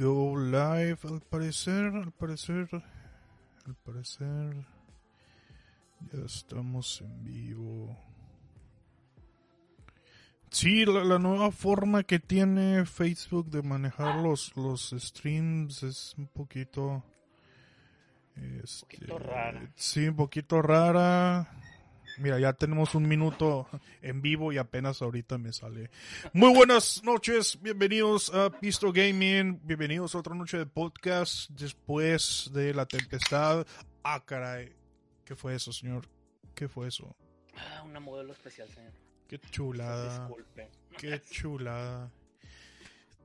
go live. Al parecer, al parecer, al parecer, ya estamos en vivo. Sí, la, nueva forma que tiene Facebook de manejar los, los streams es un poquito... Este, un poquito rara. Sí, un poquito rara. Mira, ya tenemos un minuto en vivo y apenas ahorita me sale. Muy buenas noches, bienvenidos a Pisto Gaming, bienvenidos a otra noche de podcast después de la tempestad. Ah, caray, ¿qué fue eso, señor? ¿Qué fue eso? Ah, una modelo especial, señor. Qué chulada. Disculpe. Qué chulada.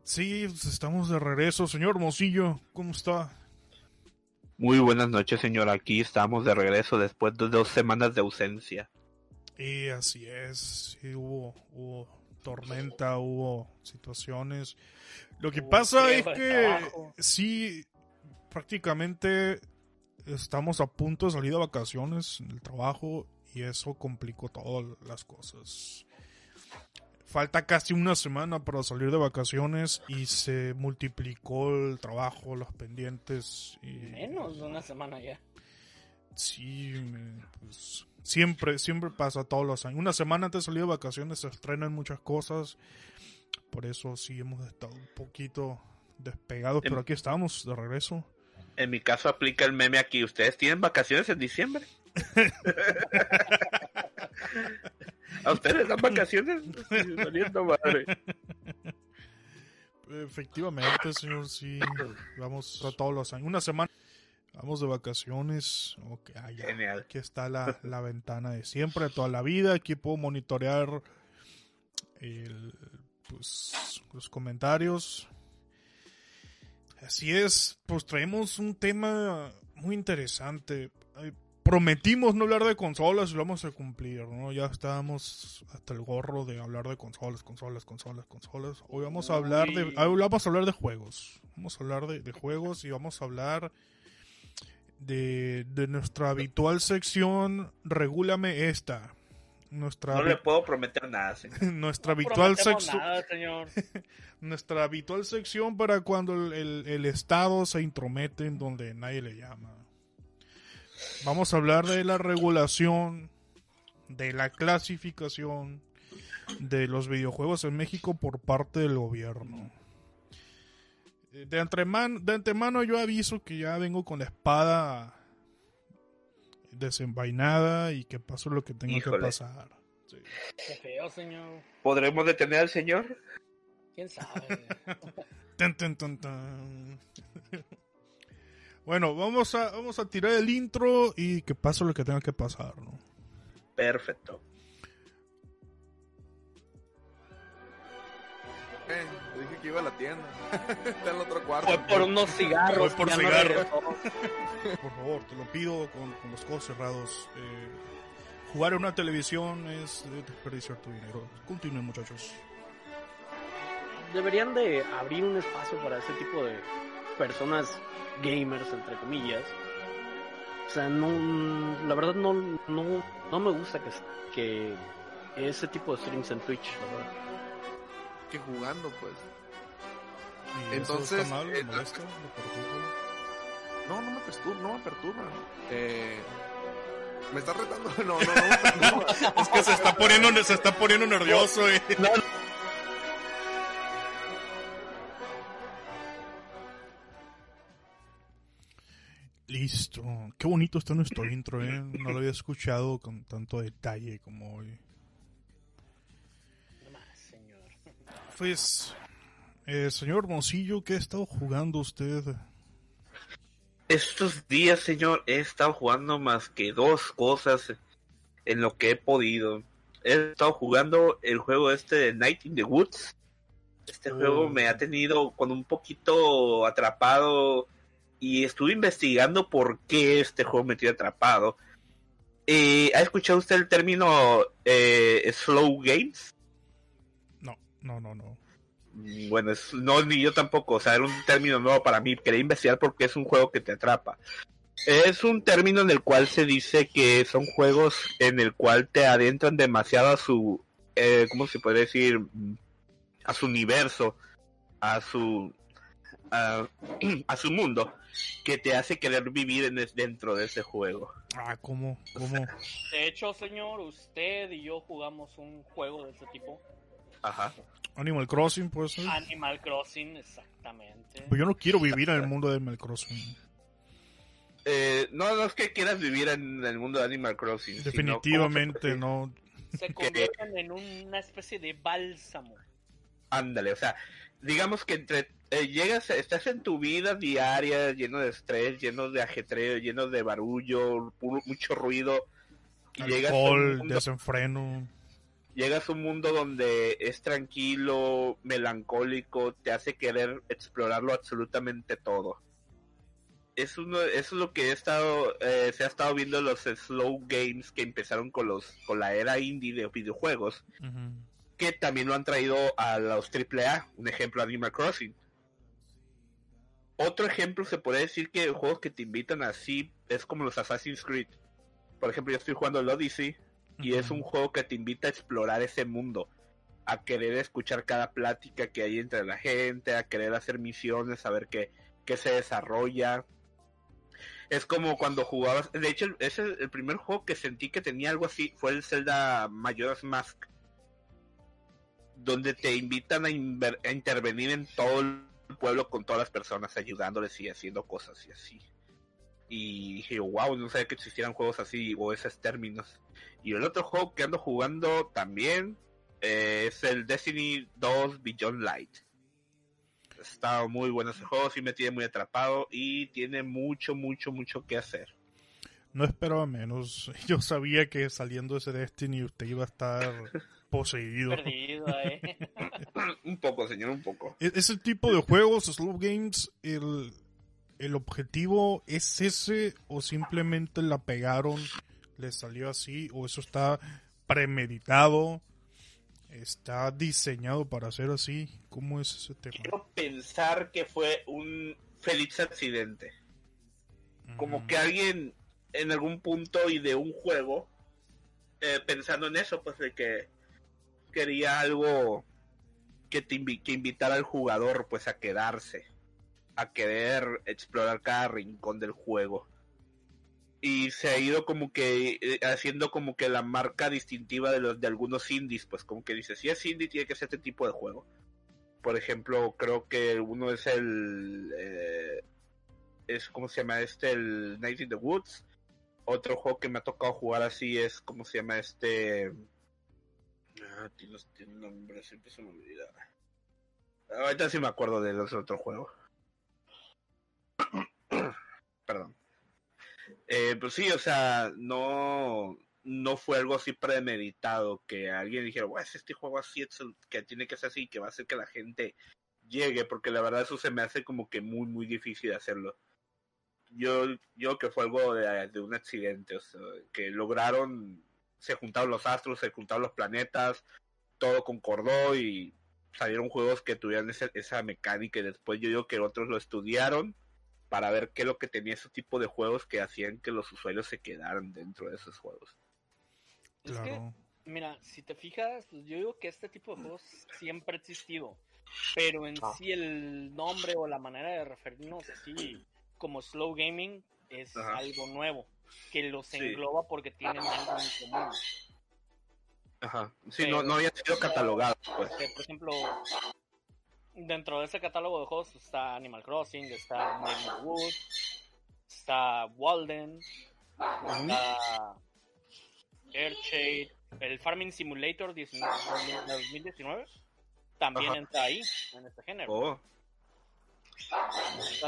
Sí, pues, estamos de regreso, señor Mosillo, ¿cómo está? Muy buenas noches, señor. Aquí estamos de regreso después de dos semanas de ausencia. Y así es. hubo, hubo tormenta, hubo situaciones. Lo que pasa es que sí, prácticamente estamos a punto de salir de vacaciones en el trabajo y eso complicó todas las cosas falta casi una semana para salir de vacaciones y se multiplicó el trabajo, los pendientes. Y... Menos de una semana ya. Sí, pues siempre, siempre pasa todos los años. Una semana antes de salir de vacaciones se estrenan muchas cosas. Por eso sí hemos estado un poquito despegados, pero aquí estamos de regreso. En mi caso aplica el meme aquí. ¿Ustedes tienen vacaciones en diciembre? ¿A ustedes dan vacaciones? madre. Efectivamente, señor, sí. Vamos a todos los años. Una semana. Vamos de vacaciones. Okay, ah, Genial. Aquí está la, la, ventana de siempre, de toda la vida. Aquí puedo monitorear el, pues, los comentarios. Así es, pues traemos un tema muy interesante prometimos no hablar de consolas y lo vamos a cumplir, ¿no? Ya estábamos hasta el gorro de hablar de consolas, consolas, consolas, consolas. Hoy vamos a hablar de, hoy vamos a hablar de juegos. Vamos a hablar de, juegos y vamos a hablar de, de nuestra habitual sección Regúlame esta. Nuestra no le puedo prometer nada, señor. nuestra habitual sección. nuestra habitual sección para cuando el, el Estado se intromete en donde nadie le llama. Vamos a hablar de la regulación, de la clasificación de los videojuegos en México por parte del gobierno. De antemano, de antemano yo aviso que ya vengo con la espada desenvainada y que pase lo que tenga que pasar. Qué feo, señor. ¿Podremos detener al señor? ¿Quién sabe? Bueno, vamos a, vamos a tirar el intro y que pase lo que tenga que pasar, ¿no? Perfecto. Eh, dije que iba a la tienda. Está en el otro cuarto. Fue por unos cigarros. Fue por cigarros. por favor, te lo pido con, los ojos cerrados. Eh, jugar en una televisión es desperdiciar tu dinero. Continúen, muchachos. Deberían de abrir un espacio para ese tipo de personas gamers, entre comillas. O sea, no, la verdad no, no, no me gusta que, que ese tipo de streams en Twitch, verdad. Que jugando, pues. Entonces, mal, eh, no, no me perturba, no me perturba. Eh, me está retando. No, no, no. no. es que se está poniendo, se está poniendo nervioso. Eh. No, Listo. Qué bonito está nuestro intro, ¿eh? No lo había escuchado con tanto detalle como hoy. Pues, eh, señor Moncillo, ¿qué ha estado jugando usted? Estos días, señor, he estado jugando más que dos cosas en lo que he podido. He estado jugando el juego este de Night in the Woods. Este juego me ha oh. tenido con un poquito atrapado y estuve investigando por qué este juego me tiene atrapado. Eh, ¿Ha escuchado usted el término eh, slow games? No, no, no, no. Mm, bueno, no, ni yo tampoco, o sea, era un término nuevo para mí. Quería investigar porque es un juego que te atrapa. Es un término en el cual se dice que son juegos en el cual te adentran demasiado a su, eh, ¿cómo se puede decir? A su universo, a su a, su mundo que te hace querer vivir en dentro de ese juego. Ah, ¿cómo? ¿cómo? De hecho, señor, usted y yo jugamos un juego de ese tipo. Ajá. Animal Crossing, pues. Animal Crossing, exactamente. Pues yo no quiero vivir en el mundo de Animal Crossing. Eh, no, no es que quieras vivir en el mundo de Animal Crossing. Definitivamente no. Se convierten en una especie de bálsamo. Ándale, o sea, digamos que entre eh, llegas, estás en tu vida diaria lleno de estrés, lleno de ajetreo, lleno de barullo, mucho ruido. Y Alcohol, desenfreno. Llegas a un mundo donde es tranquilo, melancólico, te hace querer explorarlo absolutamente todo es uno, eso es lo que he estado, eh, se ha estado viendo los slow games que empezaron con los, con la era indie de videojuegos, que también lo han traído a los AAA, un ejemplo Animal Crossing. Otro ejemplo se puede decir que juegos que te invitan así es como los Assassin's Creed. Por ejemplo, yo estoy jugando el Odyssey y es un juego que te invita a explorar ese mundo, a querer escuchar cada plática que hay entre la gente, a querer hacer misiones, a ver qué, qué se desarrolla es como cuando jugabas. De hecho, ese es el primer juego que sentí que tenía algo así. Fue el Zelda Majora's Mask. Donde te invitan a, intervenir en todo el pueblo con todas las personas, ayudándoles y haciendo cosas y así. Y dije, wow, no sabía que existieran juegos así o esos términos. Y el otro juego que ando jugando también eh, es el Destiny 2 Beyond Light está muy bueno ese juego, sí me tiene muy atrapado y tiene mucho, mucho, mucho que hacer. No esperaba menos. Yo sabía que saliendo ese Destiny usted iba a estar poseído. Perdido, eh. un poco, señor, un poco. E-, ese tipo de juegos, slow games, el, el objetivo es ese o simplemente la pegaron, le salió así o eso está premeditado está diseñado para ser así. ¿Cómo es ese tema? Quiero pensar que fue un feliz accidente. Como que alguien en algún punto y de un juego, eh, pensando en eso, pues de que quería algo que, te que invitara al jugador pues a quedarse, a querer explorar cada rincón del juego y se ha ido como que eh, haciendo como que la marca distintiva de los de algunos indies, pues como que dice, si es indie tiene que ser este tipo de juego. Por ejemplo, creo que uno es el eh, es como se llama este el Night in the Woods. Otro juego que me ha tocado jugar así es como se llama este ah, tiene, un nombre, siempre se me olvida. Ahorita sí me acuerdo de los otros juegos. Perdón. Eh, pues sí, o sea, no, no fue algo así premeditado que alguien dijera, bueno, este juego así es que tiene que ser así, que va a hacer que la gente llegue, porque la verdad eso se me hace como que muy, muy difícil hacerlo. Yo, yo que fue algo de, un accidente, o sea, que lograron, se juntaron los astros, se juntaron los planetas, todo concordó y salieron juegos que tuvieran esa, esa mecánica y después yo digo que otros lo estudiaron para ver qué es lo que tenía ese tipo de juegos que hacían que los usuarios se quedaran dentro de esos juegos. Claro. mira, si te fijas, pues, yo digo que este tipo de juegos siempre ha existido, pero en ah. sí el nombre o la manera de referirnos así como slow gaming es algo nuevo, que los engloba porque tienen algo en común. Ajá, sí, no, no había sido catalogado. Pues. por ejemplo, dentro de ese catálogo de juegos está Animal Crossing, está Wood, está Walden, está Airshade, el Farming Simulator 2019 también entra ahí, en este género. Oh.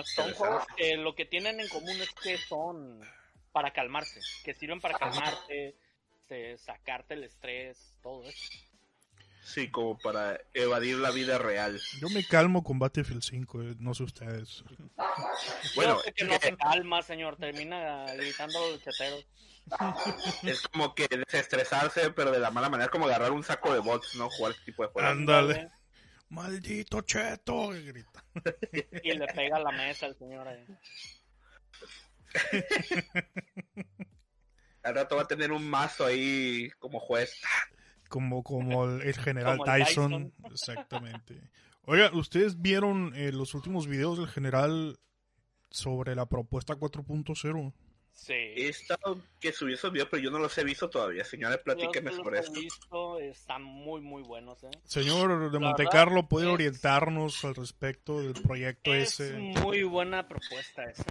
son juegos que lo que tienen en común es que son para calmarse, que sirven para calmarte, sacarte el estrés, todo eso. Sí, como para evadir la vida real. Yo me calmo con Battlefield 5, eh, no sé ustedes. bueno, que no se calma, señor, termina gritando los chateros. Es como que desestresarse, pero de la mala manera, como agarrar un saco de bots, ¿no? Jugar este tipo de juegos. Ándale. Maldito cheto, y grita. Y le pega a la mesa al señor ahí. Al rato va a tener un mazo ahí como juez como, como el, general Tyson. Exactamente. Oiga, ¿ustedes vieron eh, los últimos videos del general sobre la propuesta 4.0? Sí. He estado que subió esos videos, pero yo no los he visto todavía. Señores, platíquenme sobre esto. Visto, están muy, muy buenos. ¿eh? Señor de Montecarlo, ¿puede orientarnos al respecto del proyecto es ese? muy buena propuesta esa.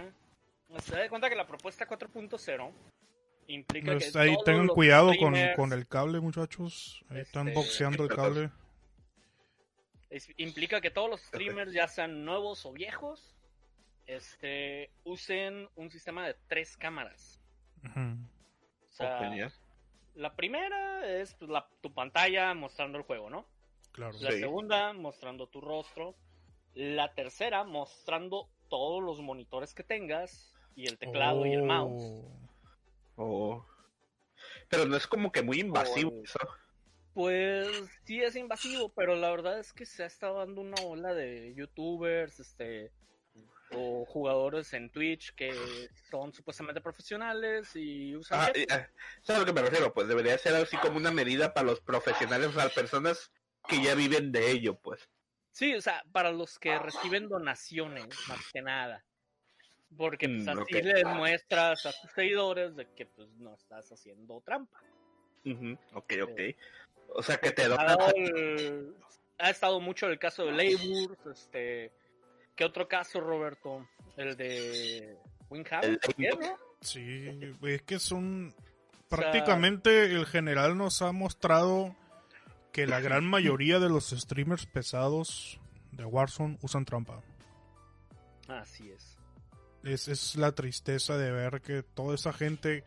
Se da cuenta que la propuesta 4.0 implica pues que. Ahí tengan cuidado con, con, el cable, muchachos. Ahí están este, boxeando el cable. implica que todos los streamers, ya sean nuevos o viejos, este, usen un sistema de tres cámaras. o sea, la primera es pues, la, tu pantalla mostrando el juego, ¿no? Claro. La segunda mostrando tu rostro. La tercera mostrando todos los monitores que tengas y el teclado y el mouse. Oh. oh. Pero no es como que muy invasivo eso. Pues sí es invasivo, pero la verdad es que se ha estado dando una ola de youtubers, este, o jugadores en Twitch que son supuestamente profesionales y usan... Ah, ¿Sabes a lo que me refiero? Pues debería ser así como una medida para los profesionales, o las personas que ya viven de ello, pues. Sí, o sea, para los que reciben donaciones, más que nada. Porque pues, mm, así les muestras a tus seguidores de que pues no estás haciendo trampa. Ok, ok. O sea que te ha, ha estado mucho el caso de Labor, este ¿Qué otro caso, Roberto? El de Wingham. Sí, es que son... Prácticamente el general nos ha mostrado que la gran mayoría de los streamers pesados de Warzone usan trampa. Así es. Es, es la tristeza de ver que toda esa gente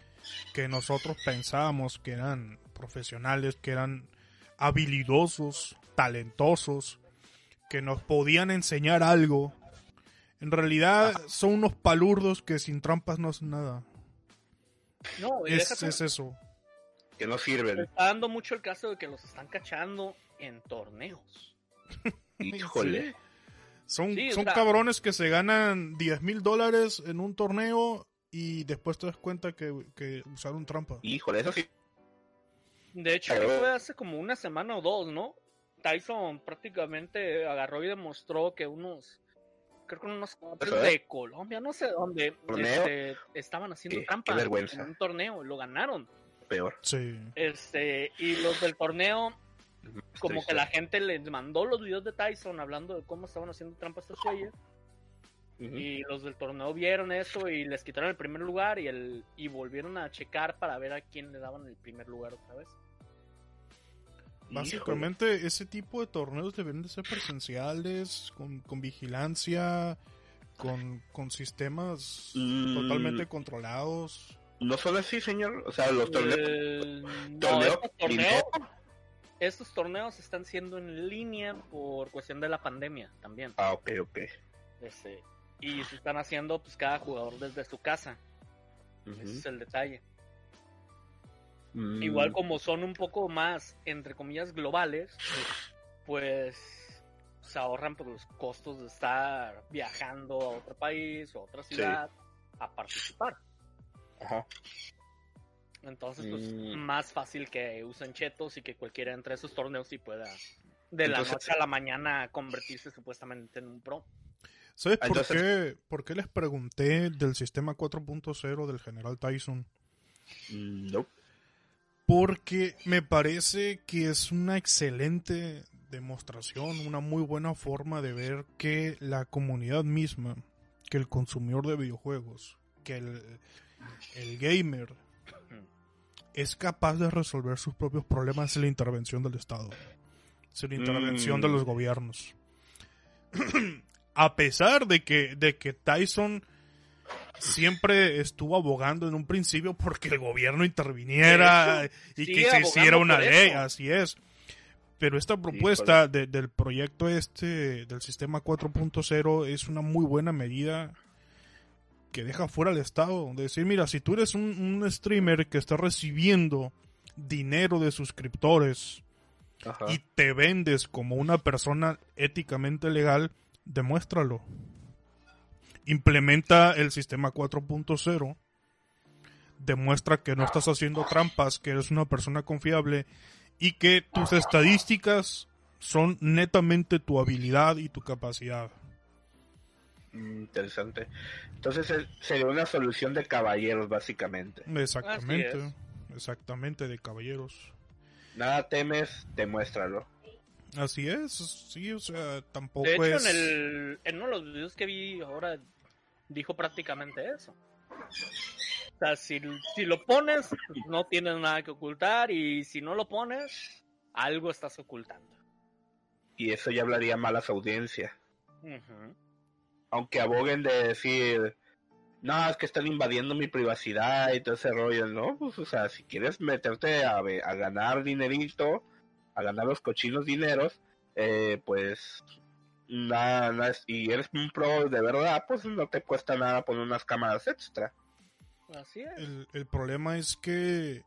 que nosotros pensábamos que eran profesionales, que eran habilidosos, talentosos, que nos podían enseñar algo, en realidad son unos palurdos que sin trampas no hacen nada. No, es, es eso. Que no sirven. está dando mucho el caso de que los están cachando en torneos. Híjole. Son, son cabrones que se ganan 10 mil dólares en un torneo y después te das cuenta que, que usaron trampa. Híjole, eso sí. De hecho, fue hace como una semana o dos, ¿no? Tyson prácticamente agarró y demostró que unos creo que unos de Colombia, no sé dónde, este, estaban haciendo trampa en un torneo, lo ganaron. Peor. Sí. Este, y los del torneo, como que la gente les mandó los videos de Tyson hablando de cómo estaban haciendo trampas estos güeyes. Y los del torneo vieron eso y les quitaron el primer lugar y el y volvieron a checar para ver a quién le daban el primer lugar otra vez. Básicamente ese tipo de torneos deben de ser presenciales, con, con vigilancia, con, con sistemas mm. totalmente controlados. No solo así, señor. O sea, los torneos... Eh, estos torneos están siendo en línea por cuestión de la pandemia también. Ah, ok, ok. Este, y se están haciendo pues cada jugador desde su casa. Ese es el detalle. Igual mm. como son un poco más, entre comillas, globales, pues se ahorran por los costos de estar viajando a otro país o a otra ciudad a participar. Ajá. Entonces, pues, mm. más fácil que usen chetos y que cualquiera entre esos torneos y pueda de la noche a la mañana convertirse supuestamente en un pro. ¿Sabes por, qué, por qué les pregunté del sistema 4.0 del General Tyson? Mm, no porque me parece que es una excelente demostración, una muy buena forma de ver que la comunidad misma, que el consumidor de videojuegos, que el, gamer es capaz de resolver sus propios problemas sin la intervención del Estado, sin la intervención de mm. los gobiernos. A pesar de que, de que Tyson siempre estuvo abogando en un principio porque el gobierno interviniera y que se hiciera una ley, así es. Pero esta propuesta del proyecto este, del sistema 4.0, es una muy buena medida que deja fuera al Estado. De decir, mira, si tú eres un, streamer que está recibiendo dinero de suscriptores y te vendes como una persona éticamente legal, demuéstralo implementa el sistema 4.0, demuestra que no estás haciendo trampas, que eres una persona confiable y que tus estadísticas son netamente tu habilidad y tu capacidad. Interesante. Entonces sería una solución de caballeros, básicamente. Exactamente. Exactamente, de caballeros. Nada temes, demuéstralo. Así es, sí, o sea, tampoco de hecho, es... en, el, en uno de los videos que vi ahora dijo prácticamente eso. O sea, si, si lo pones, no tienes nada que ocultar y si no lo pones, algo estás ocultando. Y eso ya hablaría mal a su audiencia. Aunque aboguen de decir, no, es que están invadiendo mi privacidad y todo ese rollo, ¿no? Pues, o sea, si quieres meterte a, a ganar dinerito, a ganar los cochinos dineros, eh, pues nada, nada, y eres un pro de verdad, pues no te cuesta nada poner unas cámaras extra. Así es. El, el problema es que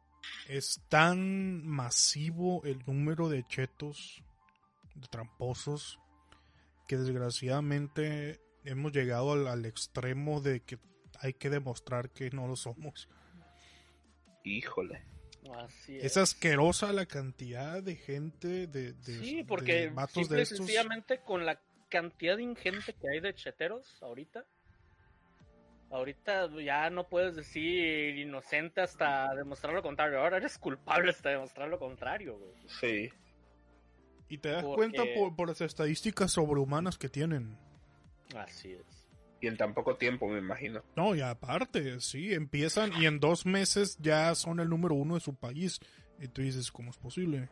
es tan masivo el número de chetos, de tramposos, que desgraciadamente hemos llegado al, al extremo de que hay que demostrar que no lo somos. Híjole. Así es. asquerosa la cantidad de gente, de, de Sí, porque de simple sencillamente con la cantidad ingente que hay de cheteros ahorita, ahorita ya no puedes decir inocente hasta demostrar lo contrario, ahora eres culpable hasta demostrar lo contrario, güey. Sí. Y te das cuenta por, por las estadísticas sobrehumanas que tienen. Así es y en tan poco tiempo, me imagino. No, y aparte, sí, empiezan y en dos meses ya son el número uno de su país. Y tú dices, ¿cómo es posible?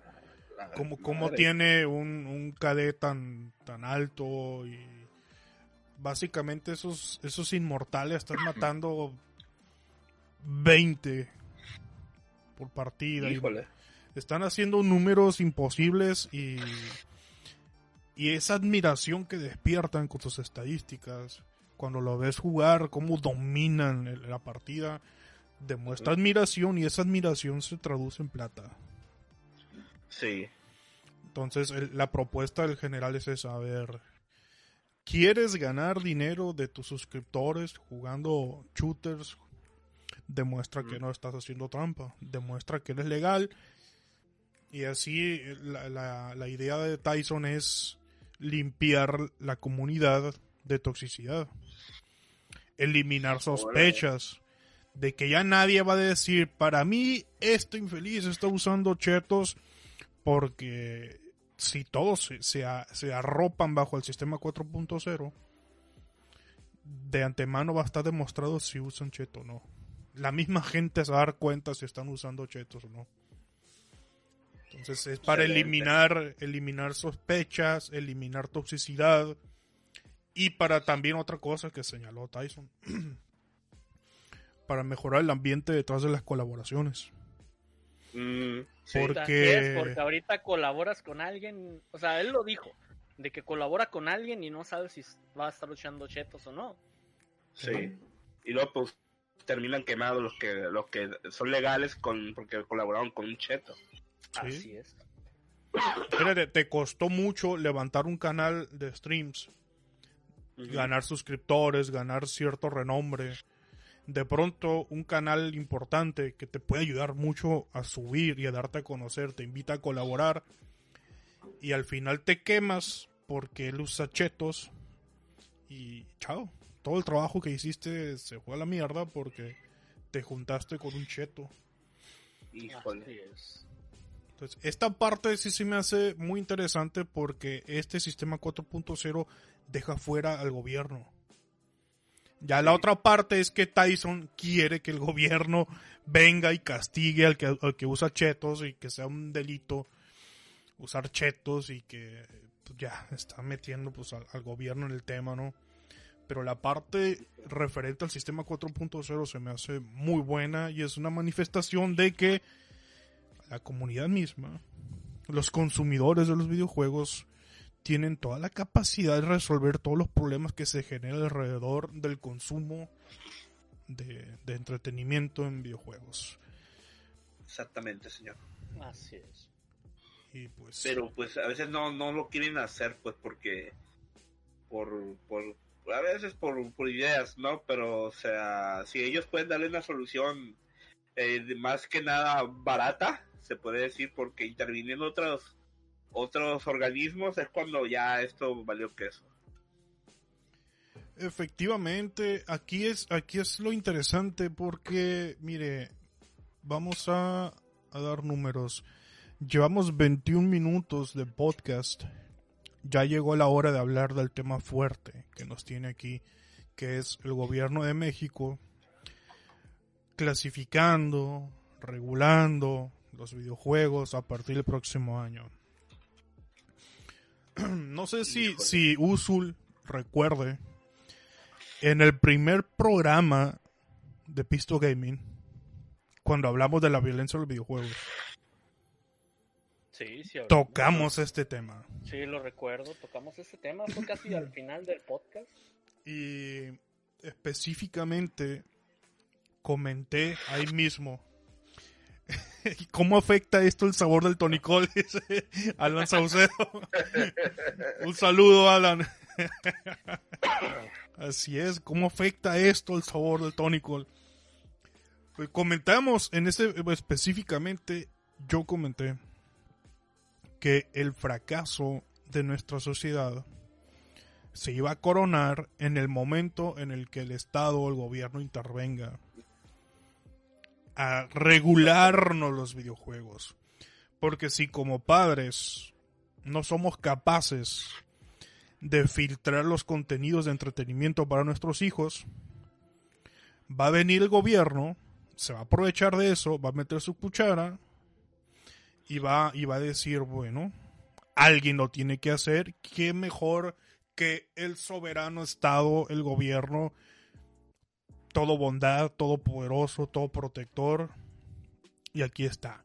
¿Cómo, cómo tiene un, un KD tan, tan alto? Y básicamente esos, esos inmortales están matando 20 por partida. Híjole. están haciendo números imposibles y, y esa admiración que despiertan con sus estadísticas cuando lo ves jugar, cómo dominan la partida, demuestra admiración y esa admiración se traduce en plata. Sí. Entonces, la propuesta del general es esa, a ver, ¿quieres ganar dinero de tus suscriptores jugando shooters? Demuestra que no estás haciendo trampa, demuestra que eres legal. Y así la, la idea de Tyson es limpiar la comunidad de toxicidad eliminar sospechas de que ya nadie va a decir, para mí este infeliz está usando chetos porque si todos se, se, arropan bajo el sistema 4.0, de antemano va a estar demostrado si usan cheto o no. La misma gente se va a dar cuenta si están usando chetos o no. Entonces es para eliminar, eliminar sospechas, eliminar toxicidad, y para también otra cosa que señaló Tyson, para mejorar el ambiente detrás de las colaboraciones. Mm, porque... porque ahorita colaboras con alguien, o sea, él lo dijo, de que colabora con alguien y no sabe si va a estar luchando chetos o no. Sí. Y luego pues terminan quemados los que los que son legales con porque colaboraron con un cheto. Así es. te costó mucho levantar un canal de streams ganar suscriptores, ganar cierto renombre. De pronto un canal importante que te puede ayudar mucho a subir y a darte a conocer, te invita a colaborar y al final te quemas porque él usa chetos y chao. Todo el trabajo que hiciste se fue a la mierda porque te juntaste con un cheto. Entonces, esta parte sí se me hace muy interesante porque este sistema 4.0 deja fuera al gobierno. Ya la otra parte es que Tyson quiere que el gobierno venga y castigue al que, que usa chetos y que sea un delito usar chetos y que pues, ya está metiendo pues al, al, gobierno en el tema, ¿no? Pero la parte referente al sistema 4.0 se me hace muy buena y es una manifestación de que la comunidad misma, los consumidores de los videojuegos, tienen toda la capacidad de resolver todos los problemas que se generan alrededor del consumo de, entretenimiento en videojuegos. Exactamente, señor. Así es. Y pues... Pero pues a veces no, no lo quieren hacer pues porque... Por, por, a veces por, por ideas, ¿no? Pero o sea, si ellos pueden darle una solución eh, más que nada barata, se puede decir, porque interviniendo otros otros organismos, es cuando ya esto valió queso. Efectivamente, aquí es, aquí es lo interesante porque, mire, vamos a, a dar números. Llevamos 21 minutos de podcast. Ya llegó la hora de hablar del tema fuerte que nos tiene aquí, que es el gobierno de México clasificando, regulando los videojuegos a partir del próximo año. No sé si, si Usul recuerde, en el primer programa de Pisto Gaming, cuando hablamos de la violencia en los videojuegos, sí, sí, tocamos este tema. Sí, lo recuerdo, tocamos este tema, fue casi al final del podcast. Y específicamente comenté ahí mismo ¿Cómo afecta esto el sabor del tonicol? Alan Saucedo. Un saludo, Alan. Así es, ¿cómo afecta esto el sabor del tonicol? Pues comentamos en ese específicamente, yo comenté que el fracaso de nuestra sociedad se iba a coronar en el momento en el que el Estado o el gobierno intervenga regularnos los videojuegos. Porque si como padres no somos capaces de filtrar los contenidos de entretenimiento para nuestros hijos, va a venir el gobierno, se va a aprovechar de eso, va a meter su cuchara y va, y va a decir, bueno, alguien lo tiene que hacer, qué mejor que el soberano Estado, el gobierno, todo bondad, todo poderoso, todo protector. Y aquí está.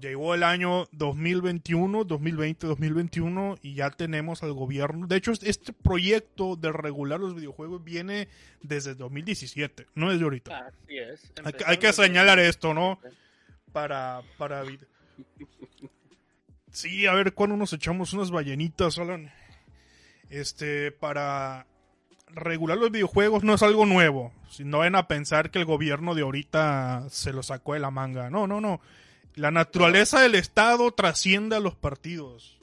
Llegó el año 2021, 2020, 2021 y ya tenemos al gobierno. De hecho, este proyecto de regular los videojuegos viene desde 2017, no desde ahorita. Así es. Hay, que señalar esto, ¿no? Para, para... Sí, a ver cuándo nos echamos unas ballenitas, Alan. Este, para regular los videojuegos no es algo nuevo. Si no ven a pensar que el gobierno de ahorita se lo sacó de la manga. No, no, no. La naturaleza del Estado trasciende a los partidos.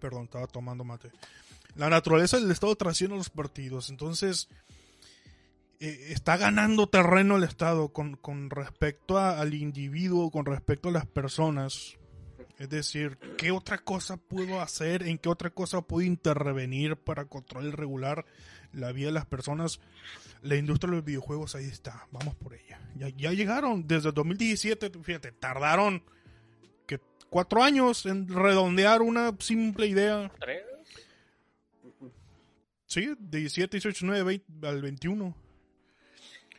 Perdón, estaba tomando mate. La naturaleza del Estado trasciende a los partidos. Entonces, eh, está ganando terreno el Estado con, con respecto al individuo, con respecto a las personas. Es decir, ¿qué otra cosa puedo hacer? ¿En qué otra cosa puedo intervenir para controlar y regular la vida de las personas? La industria de los videojuegos, ahí está. Vamos por ella. Ya, ya llegaron. Desde 2017, fíjate, tardaron que cuatro años en redondear una simple idea. ¿Tres? Sí, 17, 18, 9, 20, al 21.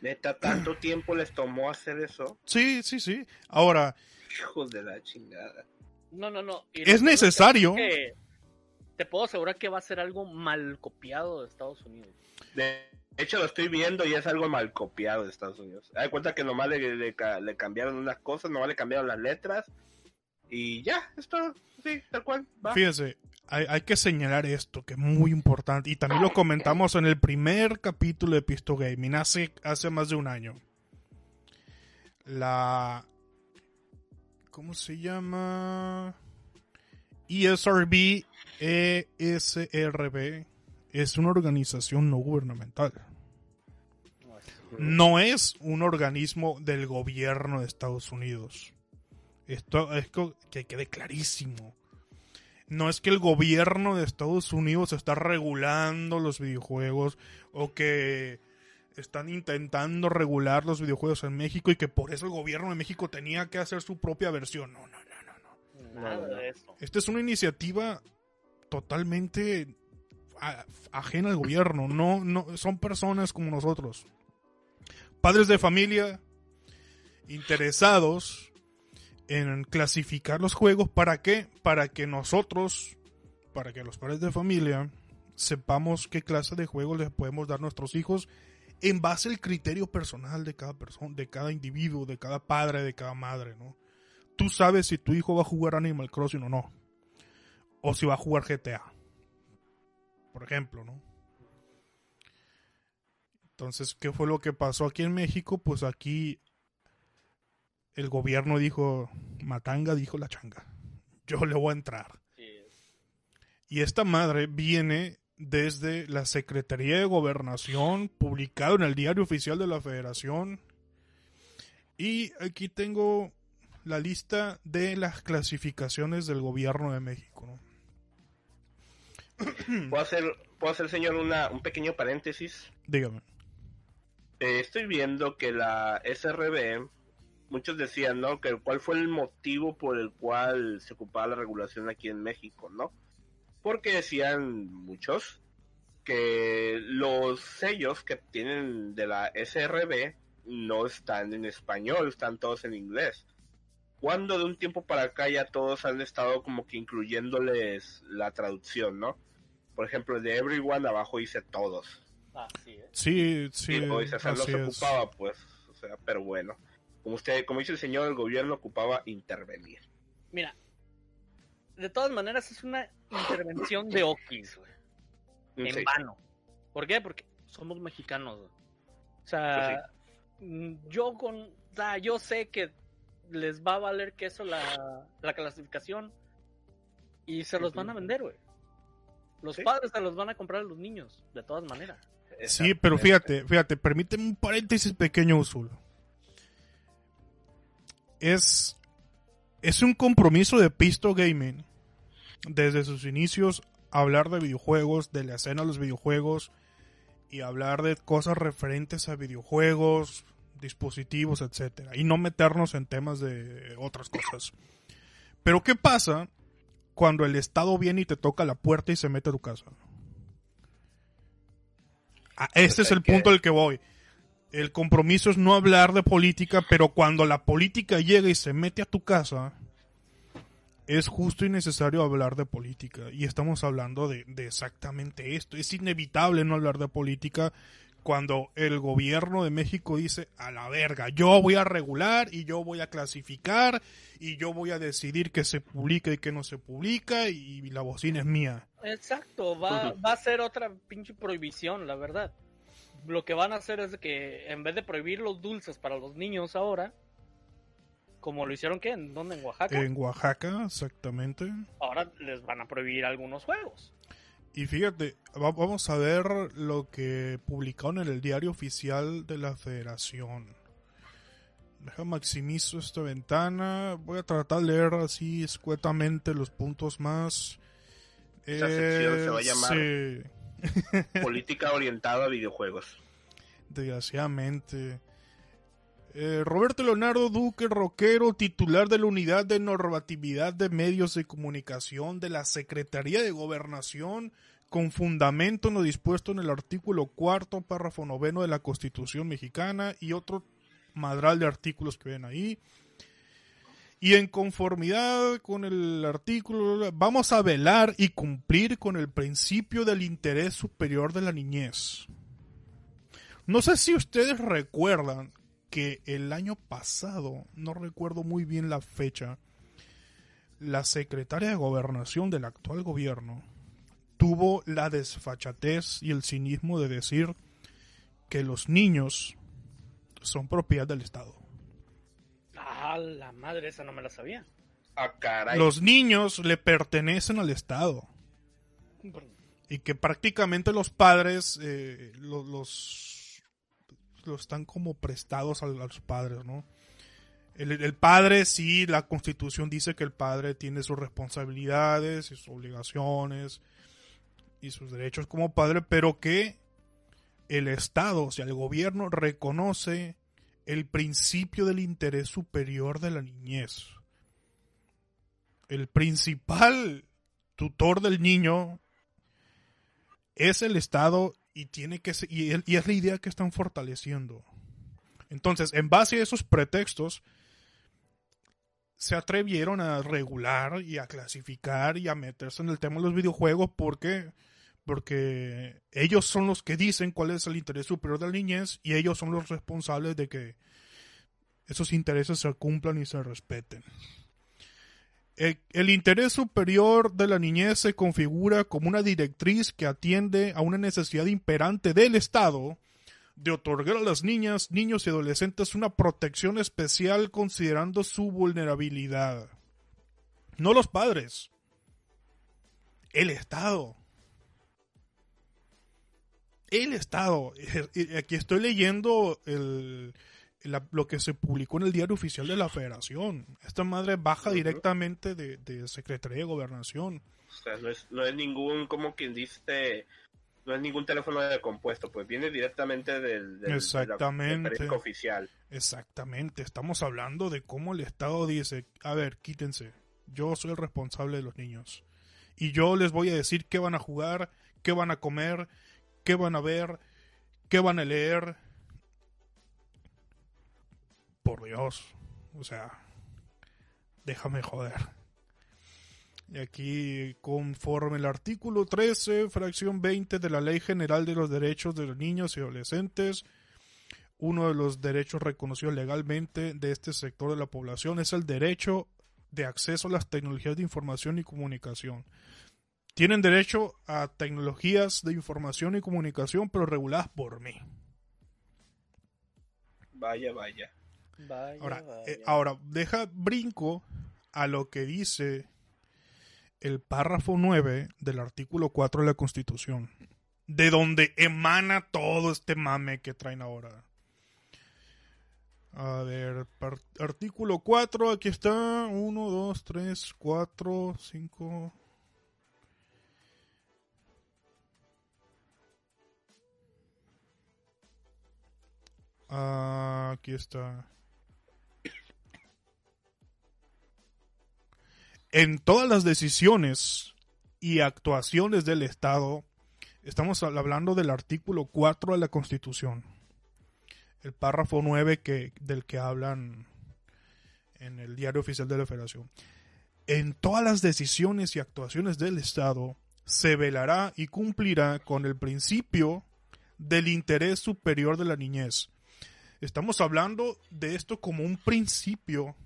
¿Neta tanto tiempo les tomó hacer eso? Sí, sí, sí. Ahora... Hijos de la chingada. No, no, no. es necesario. te puedo asegurar que va a ser algo mal copiado de Estados Unidos. De hecho, lo estoy viendo y es algo mal copiado de Estados Unidos. Hay cuenta que nomás le, le, cambiaron unas cosas, nomás le cambiaron las letras. Y ya, esto, sí, tal cual. Va. Fíjese, hay, hay, que señalar esto, que es muy importante. Y también lo comentamos en el primer capítulo de Pisto Gaming, hace, hace más de un año. La, ¿Cómo se llama? ESRB, ESRB, es una organización no gubernamental. No es un organismo del gobierno de Estados Unidos. Esto es que quede clarísimo. No es que el gobierno de Estados Unidos está regulando los videojuegos o que están intentando regular los videojuegos en México y que por eso el gobierno de México tenía que hacer su propia versión. No, no, no, no. Nada de eso. Esta es una iniciativa totalmente ajena al gobierno. No, no, son personas como nosotros. Padres de familia interesados en clasificar los juegos. ¿Para qué? Para que nosotros, para que los padres de familia sepamos qué clase de juegos les podemos dar a nuestros hijos en base al criterio personal de cada persona, de cada individuo, de cada padre, de cada madre, ¿no? Tú sabes si tu hijo va a jugar Animal Crossing o no. O si va a jugar GTA. Por ejemplo, ¿no? Entonces, ¿qué fue lo que pasó aquí en México? Pues aquí el gobierno dijo, Matanga dijo la changa, yo le voy a entrar. Y esta madre viene desde la Secretaría de Gobernación, publicado en el Diario Oficial de la Federación. Y aquí tengo la lista de las clasificaciones del gobierno de México. ¿Puedo hacer, ¿Puedo hacer, señor, una, un pequeño paréntesis? Dígame. Eh, estoy viendo que la SRB, muchos decían, ¿no? Que cuál fue el motivo por el cual se ocupaba la regulación aquí en México, ¿no? Porque decían muchos que los sellos que tienen de la SRB no están en español, están todos en inglés. Cuando de un tiempo para acá ya todos han estado como que incluyéndoles la traducción, ¿no? Por ejemplo, de Everyone abajo dice todos. Ah, sí, ¿eh? Sí, sí. Y, o sea, no se ocupaba, pues, o sea, pero bueno. Como usted, como dice el señor, el gobierno ocupaba intervenir. Mira, de todas maneras es una intervención de Okis, güey. En vano. ¿Por qué? Porque somos mexicanos, güey. O sea, pues mm, yo con, o sea, yo sé que les va a valer queso la, la clasificación y se los van a vender, güey. Los padres se los van a comprar a los niños, de todas maneras. Sí, pero fíjate, fíjate, permíteme un paréntesis pequeño, Usul. Es, es un compromiso de Pisto Gaming desde sus inicios hablar de videojuegos, de la escena de los videojuegos y hablar de cosas referentes a videojuegos, dispositivos, etcétera, y no meternos en temas de otras cosas. Pero ¿qué pasa cuando el Estado viene y te toca la puerta y se mete a tu casa? Ah, este es el punto al que voy. El compromiso es no hablar de política, pero cuando la política llega y se mete a tu casa, es justo y necesario hablar de política. Y estamos hablando de, exactamente esto. Es inevitable no hablar de política cuando el gobierno de México dice a la verga, yo voy a regular y yo voy a clasificar y yo voy a decidir qué se publica y qué no se publica y la bocina es mía. Exacto, va, va a ser otra pinche prohibición, la verdad. Lo que van a hacer es que en vez de prohibir los dulces para los niños ahora, como lo hicieron, ¿qué? ¿En dónde? ¿En Oaxaca? En Oaxaca, exactamente. Ahora les van a prohibir algunos juegos. Y fíjate, vamos a ver lo que publicaron en el diario oficial de la federación. Deja maximizo esta ventana. Voy a tratar de leer así escuetamente los puntos más. Esta sección se va a llamar sí. Política orientada a videojuegos. Desgraciadamente. Eh, Roberto Leonardo Duque Roquero, titular de la Unidad de Normatividad de Medios de Comunicación de la Secretaría de Gobernación, con fundamento en lo dispuesto en el artículo cuarto, párrafo noveno de la Constitución mexicana y otro madral de artículos que ven ahí. Y en conformidad con el artículo, vamos a velar y cumplir con el principio del interés superior de la niñez. No sé si ustedes recuerdan que el año pasado, no recuerdo muy bien la fecha, la secretaria de gobernación del actual gobierno tuvo la desfachatez y el cinismo de decir que los niños son propiedad del Estado. Ah, la madre, esa no me la sabía. Ah, caray. Los niños le pertenecen al Estado. Y que prácticamente los padres eh, los lo están como prestados a, los padres, ¿no? El, padre, sí, la constitución dice que el padre tiene sus responsabilidades y sus obligaciones y sus derechos como padre, pero que el Estado, o sea, el gobierno reconoce el principio del interés superior de la niñez. El principal tutor del niño es el Estado y tiene que y, es la idea que están fortaleciendo. Entonces, en base a esos pretextos, se atrevieron a regular y a clasificar y a meterse en el tema de los videojuegos porque porque ellos son los que dicen cuál es el interés superior de la niñez y ellos son los responsables de que esos intereses se cumplan y se respeten. Eh, el, interés superior de la niñez se configura como una directriz que atiende a una necesidad imperante del Estado de otorgar a las niñas, niños y adolescentes una protección especial considerando su vulnerabilidad. No los padres. El Estado. El Estado. Aquí estoy leyendo lo que se publicó en el diario oficial de la Federación. Esta madre baja directamente de, Secretaría de Gobernación. O sea, no es, no es ningún, como quien dice, no es ningún teléfono de compuesto, pues viene directamente del, Exactamente. oficial. Exactamente, estamos hablando de cómo el Estado dice, a ver, quítense, yo soy el responsable de los niños. Y yo les voy a decir qué van a jugar, qué van a comer, qué van a ver, qué van a leer. Por Dios, o sea, déjame joder. Y aquí, conforme el artículo 13, fracción 20 de la Ley General de los Derechos de los Niños y Adolescentes, uno de los derechos reconocidos legalmente de este sector de la población es el derecho de acceso a las tecnologías de información y comunicación. Tienen derecho a tecnologías de información y comunicación, pero reguladas por mí. Vaya, vaya. ahora, eh, ahora, deja brinco a lo que dice el párrafo 9 del artículo 4 de la Constitución, de donde emana todo este mame que traen ahora. A ver, artículo 4, aquí está. 1, 2, 3, 4, 5. Aquí está. en todas las decisiones y actuaciones del Estado, estamos hablando del artículo 4 de la Constitución, el párrafo 9 que, del que hablan en el diario oficial de la Federación. En todas las decisiones y actuaciones del Estado se velará y cumplirá con el principio del interés superior de la niñez. Estamos hablando de esto como un principio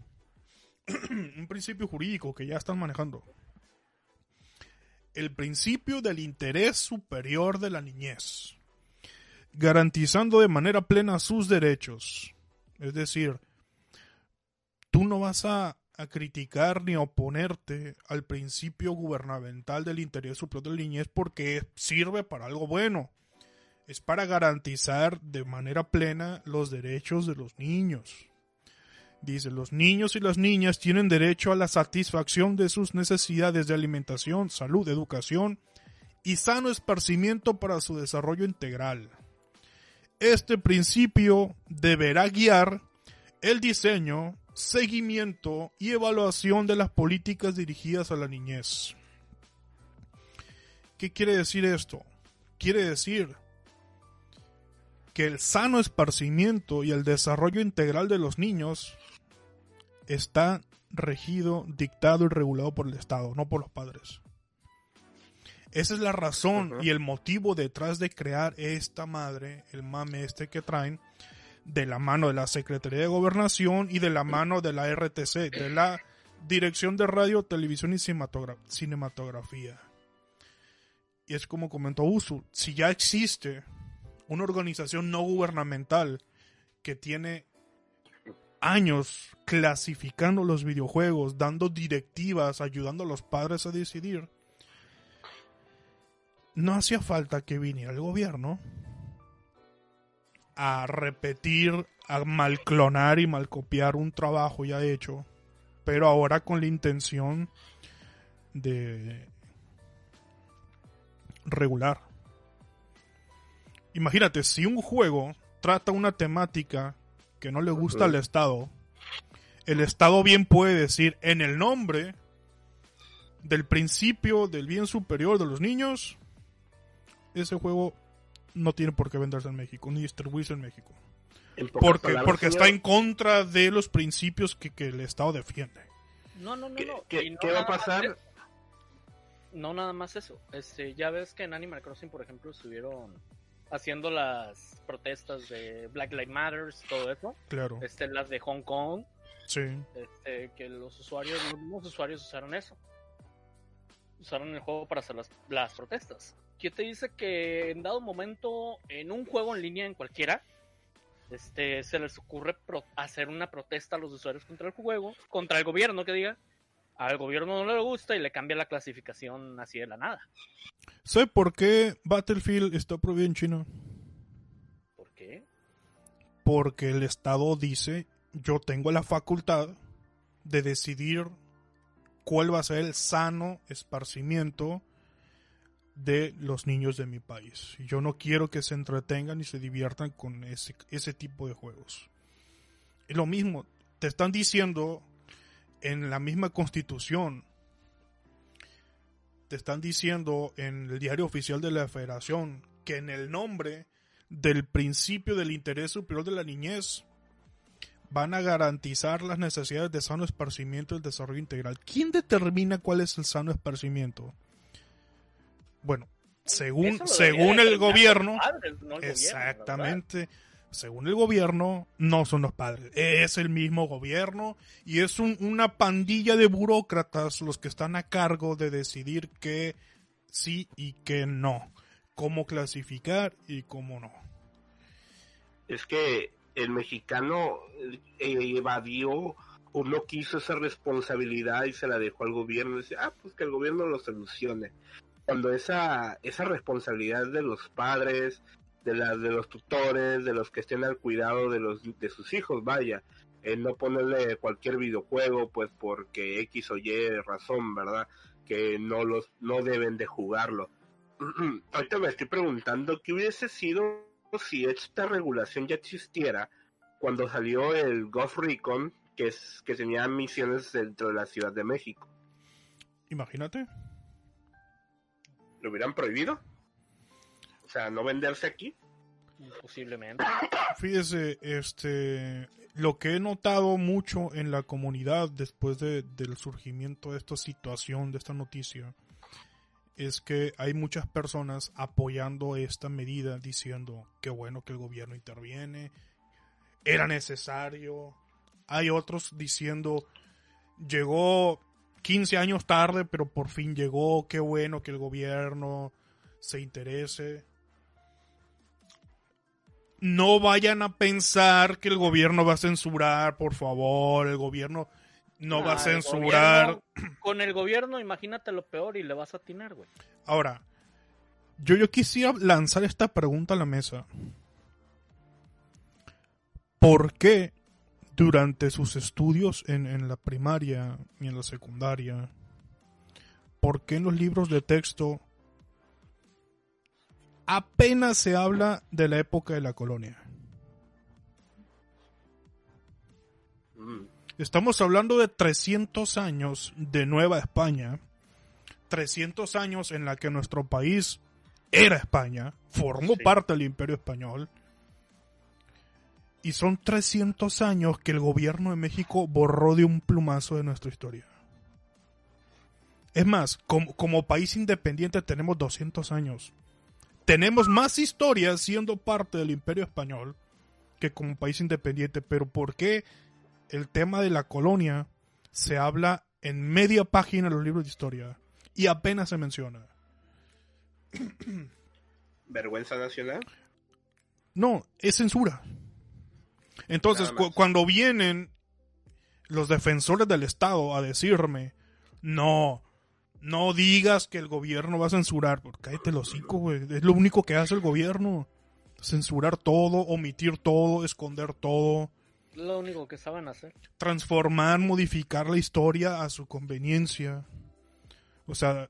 un principio jurídico que ya están manejando. El principio del interés superior de la niñez, garantizando de manera plena sus derechos. Es decir, tú no vas a, a criticar ni a oponerte al principio gubernamental del interés superior de la niñez porque sirve para algo bueno. Es para garantizar de manera plena los derechos de los niños. Dice, los niños y las niñas tienen derecho a la satisfacción de sus necesidades de alimentación, salud, educación y sano esparcimiento para su desarrollo integral. Este principio deberá guiar el diseño, seguimiento y evaluación de las políticas dirigidas a la niñez. ¿Qué quiere decir esto? Quiere decir que el sano esparcimiento y el desarrollo integral de los niños está regido, dictado y regulado por el Estado, no por los padres. Esa es la razón y el motivo detrás de crear esta madre, el mame este que traen, de la mano de la Secretaría de Gobernación y de la mano de la RTC, de la Dirección de Radio, Televisión y Cinematografía. Y es como comentó Usul, si ya existe una organización no gubernamental que tiene años clasificando los videojuegos, dando directivas, ayudando a los padres a decidir, no hacía falta que viniera el gobierno a repetir, a mal clonar y mal copiar un trabajo ya hecho, pero ahora con la intención de regular. Imagínate, si un juego trata una temática que no le gusta al Estado, el Estado bien puede decir en el nombre del principio del bien superior de los niños, ese juego no tiene por qué venderse en México, ni distribuirse en México. porque porque está en contra de los principios que, el Estado defiende. No, no, no, no. ¿Qué, va a pasar? No, nada más eso. Este, ya ves que en Animal Crossing, por ejemplo, estuvieron haciendo las protestas de Black Lives Matter, todo eso. Claro. Este, las de Hong Kong. Sí. Este, que los usuarios, los mismos usuarios usaron eso. Usaron el juego para hacer las, las protestas. ¿Quién te dice que en dado momento, en un juego en línea, en cualquiera, este, se les ocurre hacer una protesta a los usuarios contra el juego, contra el gobierno, que diga, al gobierno no le gusta y le cambia la clasificación así de la nada. ¿Sabe por qué Battlefield está prohibido en China? ¿Por qué? Porque el Estado dice, yo tengo la facultad de decidir cuál va a ser el sano esparcimiento de los niños de mi país. Yo no quiero que se entretengan y se diviertan con ese, ese tipo de juegos. Y lo mismo, te están diciendo en la misma constitución, te están diciendo en el diario oficial de la federación que en el nombre del principio del interés superior de la niñez van a garantizar las necesidades de sano esparcimiento y el desarrollo integral. ¿Quién determina cuál es el sano esparcimiento? Bueno, según, según el gobierno, exactamente, según el gobierno, no son los padres, es el mismo gobierno y es una pandilla de burócratas los que están a cargo de decidir qué sí y qué no, cómo clasificar y cómo no. Es que el mexicano eh, evadió o no quiso esa responsabilidad y se la dejó al gobierno. Dice, ah, pues que el gobierno lo solucione. Cuando esa, esa responsabilidad de los padres, de, la, de los tutores, de los que estén al cuidado de, los, de sus hijos, vaya, no ponerle cualquier videojuego, pues porque X o Y razón, ¿verdad? Que no, los, no deben de jugarlo. Ahorita me estoy preguntando qué hubiese sido si esta regulación ya existiera cuando salió el Ghost Recon, que, es, que tenía misiones dentro de la Ciudad de México. Imagínate. ¿Lo hubieran prohibido? O sea, no venderse aquí. Posiblemente. Fíjese, este, lo que he notado mucho en la comunidad después de, del surgimiento de esta situación, de esta noticia, es que hay muchas personas apoyando esta medida diciendo que bueno que el gobierno interviene, era necesario. Hay otros diciendo llegó 15 años tarde, pero por fin llegó, qué bueno que el gobierno se interese. No vayan a pensar que el gobierno va a censurar, por favor, el gobierno no va a censurar. con el gobierno, imagínate lo peor y le vas a atinar, güey. Ahora, yo, yo quisiera lanzar esta pregunta a la mesa. ¿Por qué durante sus estudios en, en la primaria y en la secundaria, por qué en los libros de texto apenas se habla de la época de la colonia? Estamos hablando de 300 años de Nueva España, 300 años en la que nuestro país era España, formó parte del imperio español, y son 300 años que el gobierno de México borró de un plumazo de nuestra historia. Es más, como, como país independiente tenemos 200 años. Tenemos más historia siendo parte del imperio español que como país independiente, pero ¿por qué el tema de la colonia se habla en media página de los libros de historia y apenas se menciona. ¿Vergüenza nacional? No, es censura. Entonces, cuando vienen los defensores del Estado a decirme, no, no digas que el gobierno va a censurar, porque cállate los cinco, güey. Es lo único que hace el gobierno. Censurar todo, omitir todo, esconder todo lo único que saben hacer. Transformar, modificar la historia a su conveniencia. O sea,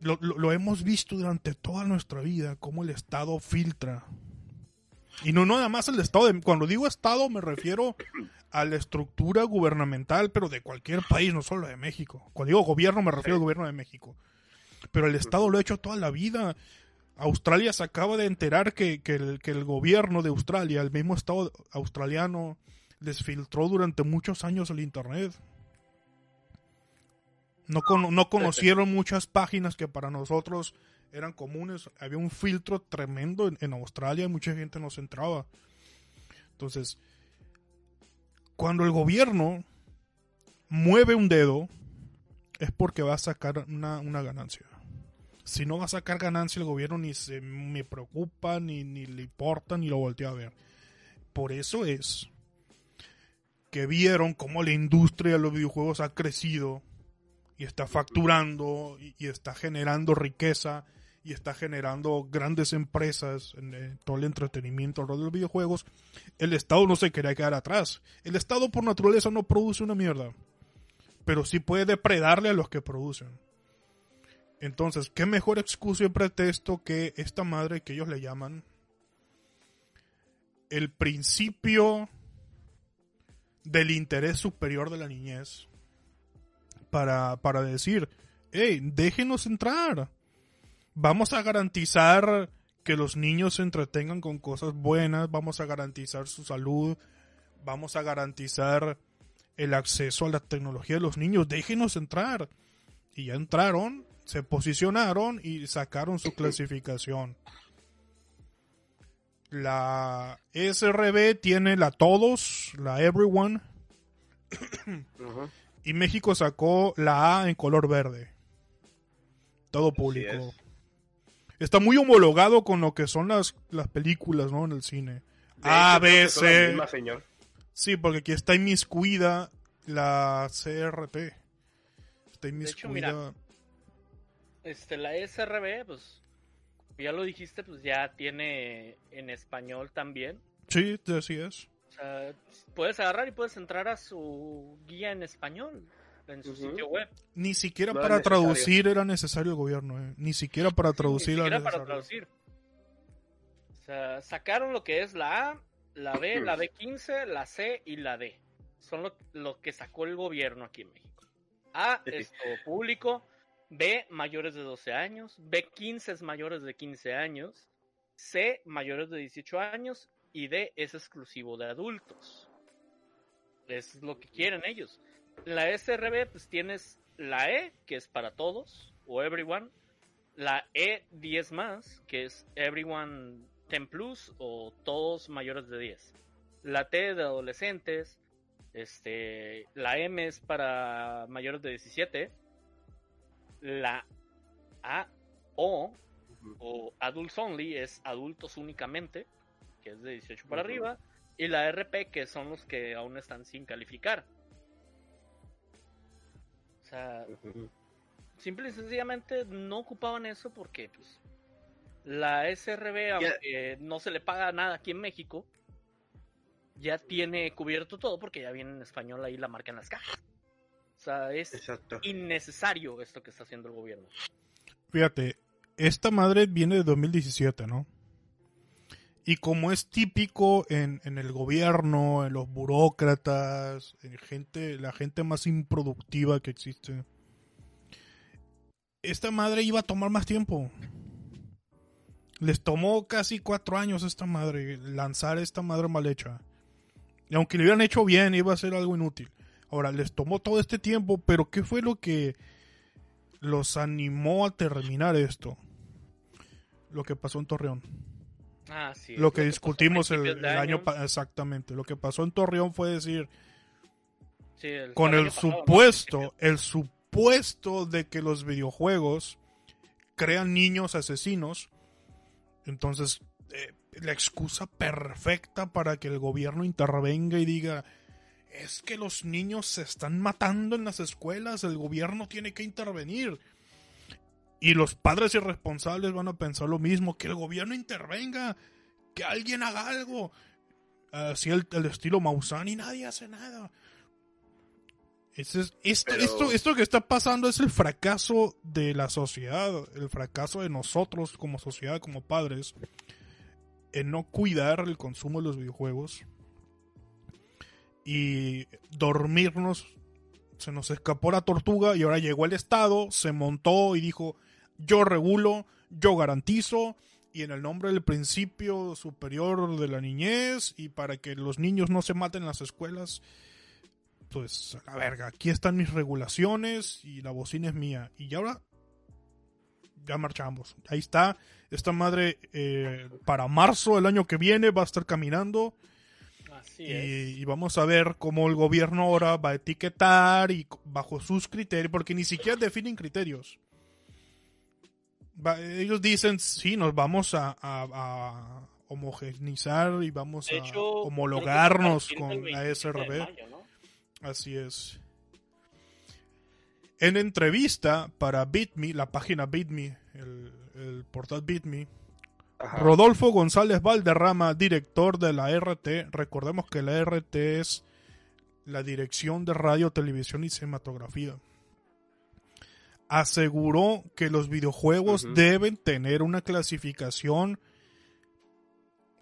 lo, hemos visto durante toda nuestra vida, cómo el Estado filtra. Y no, nada más el Estado, cuando digo Estado me refiero a la estructura gubernamental, pero de cualquier país, no solo de México. Cuando digo gobierno me refiero al gobierno de México. Pero el Estado lo ha hecho toda la vida. Australia se acaba de enterar que, el, gobierno de Australia, el mismo Estado australiano, les filtró durante muchos años el Internet. No, no conocieron muchas páginas que para nosotros eran comunes. Había un filtro tremendo en, Australia y mucha gente no se entraba. Entonces, cuando el gobierno mueve un dedo, es porque va a sacar una, ganancia Si no va a sacar ganancia el gobierno ni se me preocupa, ni, ni le importa, ni lo voltea a ver. Por eso es que vieron cómo la industria de los videojuegos ha crecido y está facturando y, está generando riqueza y está generando grandes empresas en, todo el entretenimiento alrededor de los videojuegos, el Estado no se quería quedar atrás. El Estado por naturaleza no produce una mierda, pero sí puede depredarle a los que producen. Entonces, ¿qué mejor excusa y pretexto que esta madre que ellos le llaman el principio del interés superior de la niñez para, para decir, hey, déjenos entrar. Vamos a garantizar que los niños se entretengan con cosas buenas, vamos a garantizar su salud, vamos a garantizar el acceso a la tecnología de los niños, déjenos entrar. Y ya entraron, se posicionaron y sacaron su clasificación. La SRB tiene la todos, la everyone. Y México sacó la A en color verde. Todo público. Está muy homologado con lo que son las, las películas, ¿no? En el cine. A, B, C. Sí, porque aquí está inmiscuida la CRT. Está inmiscuida. este, la SRB, pues ya lo dijiste, pues ya tiene en español también. Sí, así es. O sea, puedes agarrar y puedes entrar a su guía en español en su sitio web. Ni siquiera para traducir era necesario el gobierno, eh. ni siquiera para traducir. ni siquiera para traducir. O sea, sacaron lo que es la A, la B, la B15, la C y la D. Son lo, lo que sacó el gobierno aquí en México. A es todo público, B, mayores de 12 años. B, 15 es mayores de 15 años. C, mayores de 18 años. Y D, es exclusivo de adultos. Es lo que quieren ellos. La SRB, pues tienes la E, que es para todos, o everyone. La E10 más, que es everyone 10 plus, o todos mayores de 10. La T de adolescentes. Este, la M es para mayores de 17 la A o, o Adults Only es adultos únicamente, que es de 18 para arriba, y la RP que son los que aún están sin calificar. O sea, simple y sencillamente no ocupaban eso porque pues la SRB, aunque no se le paga nada aquí en México, ya tiene cubierto todo porque ya viene en español ahí la marca en las cajas. O sea, es innecesario esto que está haciendo el gobierno. Fíjate, esta madre viene de 2017, ¿no? Y como es típico en, el gobierno, en los burócratas, en gente, la gente más improductiva que existe, esta madre iba a tomar más tiempo. Les tomó casi cuatro años esta madre lanzar esta madre mal hecha. Y aunque lo hubieran hecho bien, iba a ser algo inútil. Ahora, les tomó todo este tiempo, pero ¿qué fue lo que los animó a terminar esto? Lo que pasó en Torreón. Ah, sí. Lo que discutimos el, año, exactamente. Lo que pasó en Torreón fue decir con el supuesto, el supuesto de que los videojuegos crean niños asesinos. Entonces, eh, la excusa perfecta para que el gobierno intervenga y diga, es que los niños se están matando en las escuelas, el gobierno tiene que intervenir. Y los padres irresponsables van a pensar lo mismo, que el gobierno intervenga, que alguien haga algo. Así el, estilo Maussan y nadie hace nada. esto, esto, esto que está pasando es el fracaso de la sociedad, el fracaso de nosotros como sociedad, como padres, en no cuidar el consumo de los videojuegos y dormirnos. Se nos escapó la tortuga y ahora llegó el Estado, se montó y dijo, yo regulo, yo garantizo, y en el nombre del principio superior de la niñez y para que los niños no se maten en las escuelas, pues a la verga, aquí están mis regulaciones y la bocina es mía. Y ahora ya marchamos. Ahí está, esta madre eh, para marzo del año que viene va a estar caminando y, vamos a ver cómo el gobierno ahora va a etiquetar y bajo sus criterios, porque ni siquiera definen criterios. Ellos dicen, sí, nos vamos a, homogeneizar y vamos a homologarnos con la SRB. Así es. En entrevista para BitMe, la página BitMe, el, el portal BitMe, Rodolfo González Valderrama, director de la RT, recordemos que la RT es la Dirección de Radio, Televisión y Cinematografía, aseguró que los videojuegos deben tener una clasificación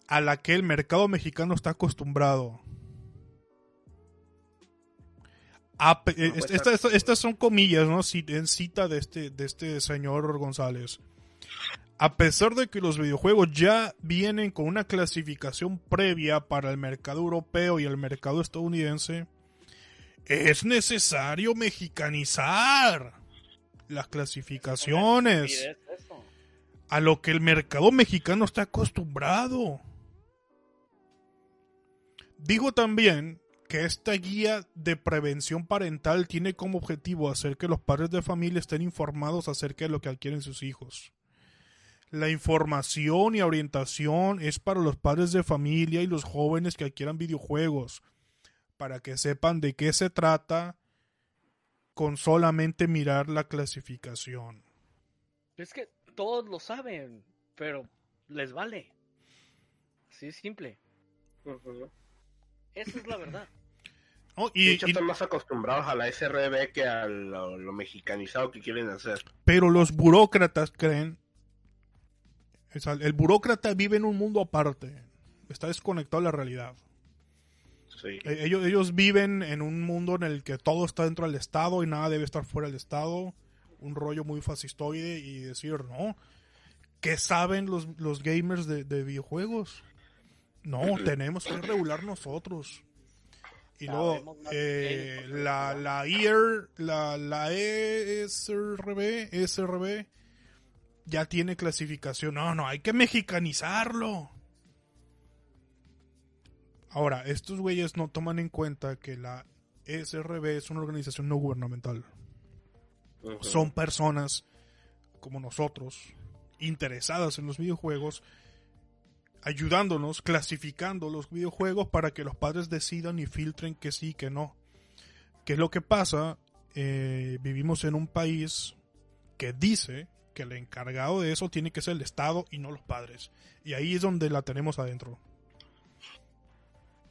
a la que el mercado mexicano está acostumbrado. Eh, estas son comillas, ¿no? En cita de este, de este señor González. A pesar de que los videojuegos ya vienen con una clasificación previa para el mercado europeo y el mercado estadounidense, es necesario mexicanizar las clasificaciones a lo que el mercado mexicano está acostumbrado. Digo también que esta guía de prevención parental tiene como objetivo hacer que los padres de familia estén informados acerca de lo que adquieren sus hijos. La información y orientación es para los padres de familia y los jóvenes que adquieran videojuegos, para que sepan de qué se trata con solamente mirar la clasificación. Es que todos lo saben, pero les vale. Así es simple. Esa es la verdad. y, de hecho, están más acostumbrados a la SRB que a lo, mexicanizado que quieren hacer. Pero los burócratas creen. El burócrata vive en un mundo aparte. Está desconectado de la realidad. E, ellos, ellos viven en un mundo en el que todo está dentro del Estado y nada debe estar fuera del Estado. Un rollo muy fascistoide y decir, no, ¿qué saben los, los gamers de videojuegos? No, tenemos que regular nosotros. Y luego, eh, la, la EAR, la, la ESRB, SRB, ya tiene clasificación. No, no, hay que mexicanizarlo. Ahora, estos güeyes no toman en cuenta que la ESRB es una organización no gubernamental. Son personas como nosotros, interesadas en los videojuegos, ayudándonos, clasificando los videojuegos para que los padres decidan y filtren que sí, que no. ¿Qué es lo que pasa? Eh, vivimos en un país que dice que el encargado de eso tiene que ser el Estado y no los padres. Y ahí es donde la tenemos adentro.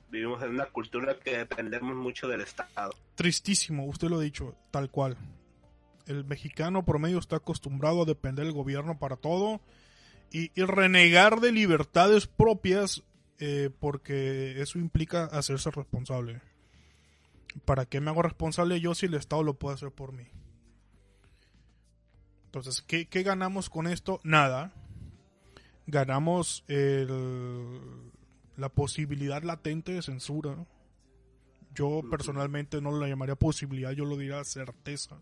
Vivimos en una cultura que dependemos mucho del Estado. Tristísimo, usted lo ha dicho, tal cual. El mexicano promedio está acostumbrado a depender del gobierno para todo y, renegar de libertades propias eh, porque eso implica hacerse responsable. ¿Para qué me hago responsable yo si el Estado lo puede hacer por mí? Entonces, ¿qué, ganamos con esto? Nada. Ganamos la posibilidad latente de censura. Yo personalmente no la llamaría posibilidad, yo lo diría certeza.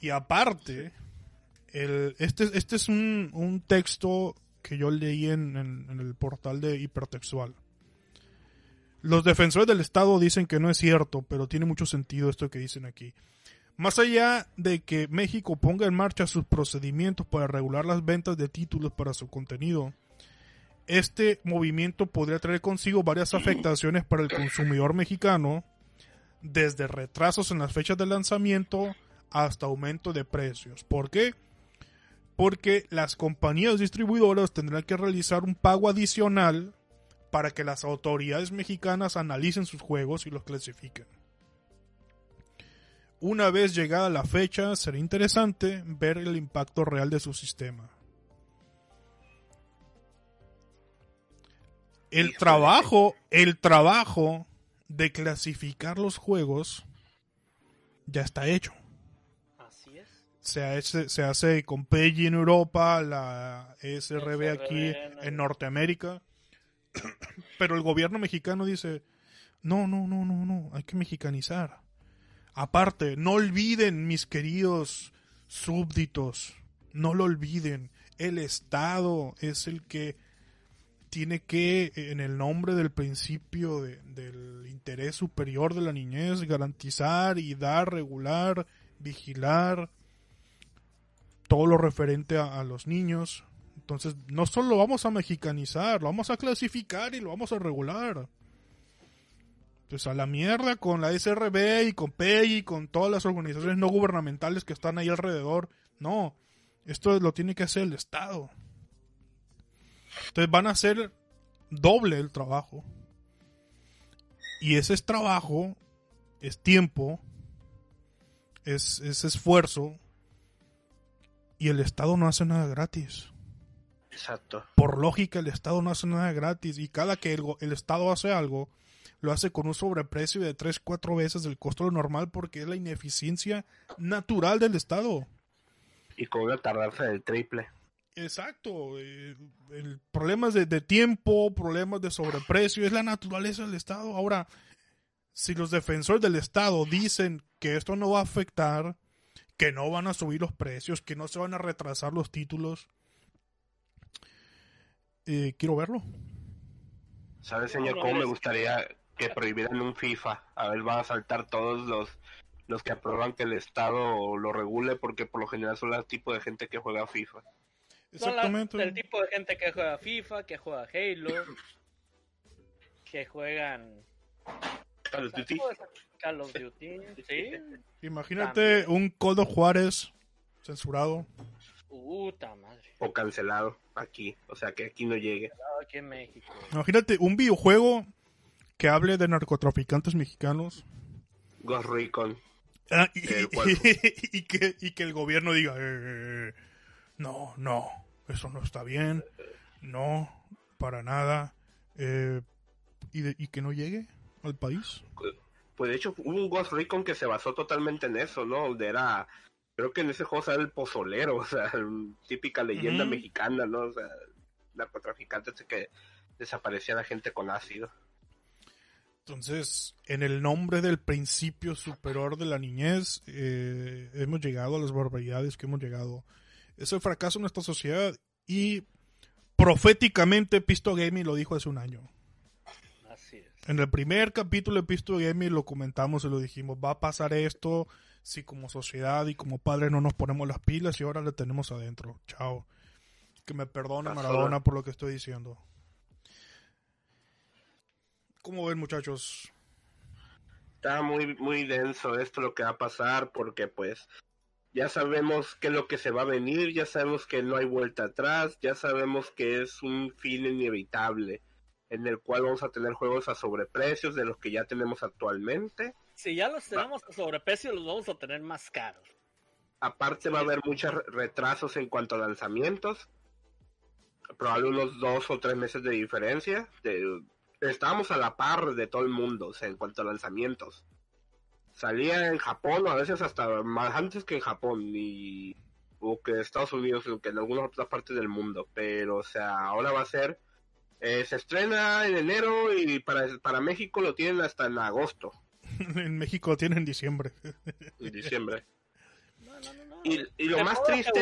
Y aparte, este, este es un, texto que yo leí en, el portal de Hipertextual. Los defensores del Estado dicen que no es cierto, pero tiene mucho sentido esto que dicen aquí. Más allá de que México ponga en marcha sus procedimientos para regular las ventas de títulos para su contenido, este movimiento podría traer consigo varias afectaciones para el consumidor mexicano, desde retrasos en las fechas de lanzamiento hasta aumento de precios. ¿Por qué? porque las compañías distribuidoras tendrán que realizar un pago adicional para que las autoridades mexicanas analicen sus juegos y los clasifiquen. Una vez llegada la fecha, será interesante ver el impacto real de su sistema. El trabajo, el trabajo de clasificar los juegos ya está hecho se hace, se hace con PEGI en Europa, la SRB aquí en Norteamérica. Pero el gobierno mexicano dice, no, no, no, no, no, hay que mexicanizar. Aparte, no olviden, mis queridos súbditos, no lo olviden, el Estado es el que tiene que, en el nombre del principio del interés superior de la niñez, garantizar y dar, regular, vigilar, todo lo referente a, los niños. Entonces, no solo lo vamos a mexicanizar, lo vamos a clasificar y lo vamos a regular. Pues a la mierda con la SRB y con PEI y con todas las organizaciones no gubernamentales que están ahí alrededor. No, esto lo tiene que hacer el Estado. Entonces van a hacer doble el trabajo. Y ese es trabajo, es tiempo, es, es esfuerzo. Y el Estado no hace nada gratis. Exacto. Por lógica, el Estado no hace nada gratis. Y cada que el, el Estado hace algo, lo hace con un sobreprecio de 3, 4 veces el costo normal porque es la ineficiencia natural del Estado. Y con una tardanza del triple. Exacto. Eh, el, problemas de, de, tiempo, problemas de sobreprecio, es la naturaleza del Estado. Ahora, si los defensores del Estado dicen que esto no va a afectar, que no van a subir los precios, que no se van a retrasar los títulos, eh, quiero verlo. ¿Sabes, señor, cómo me gustaría que prohibieran un FIFA? A ver, van a saltar todos los los que aprueban que el Estado lo regule porque por lo general son el tipo de gente que juega FIFA. Exactamente. el tipo de gente que juega FIFA, que juega Halo, que juegan Call of Duty. Call of Duty, sí. Imagínate un of Juárez censurado. Puta madre. O cancelado aquí, o sea que aquí no llegue. Aquí en México. Imagínate un videojuego que hable de narcotraficantes mexicanos. Ghost Recon. Ah, y, que, y que el gobierno diga, eh, no, no, eso no está bien, no, para nada, eh, y, que no llegue al país. Pues de hecho hubo un Ghost Recon que se basó totalmente en eso, ¿no? Donde era, creo que en ese juego era el pozolero, o sea, típica leyenda mexicana, ¿no? O sea, narcotraficantes que desaparecía la gente con ácido. Entonces, en el nombre del principio superior de la niñez, eh, hemos llegado a las barbaridades que hemos llegado. Es el fracaso de nuestra sociedad y proféticamente Pisto Gaming lo dijo hace un año. Así es. En el primer capítulo de Pisto Gaming lo comentamos y lo dijimos, va a pasar esto si como sociedad y como padre no nos ponemos las pilas y ahora le tenemos adentro. Chao. Que me perdone Maradona por lo que estoy diciendo. ¿Cómo ven, muchachos? Está muy, muy denso esto lo que va a pasar porque pues ya sabemos qué es lo que se va a venir, ya sabemos que no hay vuelta atrás, ya sabemos que es un fin inevitable en el cual vamos a tener juegos a sobreprecios de los que ya tenemos actualmente. Si ya los tenemos a sobreprecio, los vamos a tener más caros. Aparte va a haber muchos retrasos en cuanto a lanzamientos, probablemente unos dos o tres meses de diferencia, de, estábamos a la par de todo el mundo, o sea, en cuanto a lanzamientos. Salía en Japón, a veces hasta más antes que en Japón, y, o que en Estados Unidos, o que en algunas otras partes del mundo. Pero, o sea, ahora va a ser, eh, se estrena en enero y para, para México lo tienen hasta en agosto. en México lo tienen en diciembre. en diciembre. Y, y, lo más triste...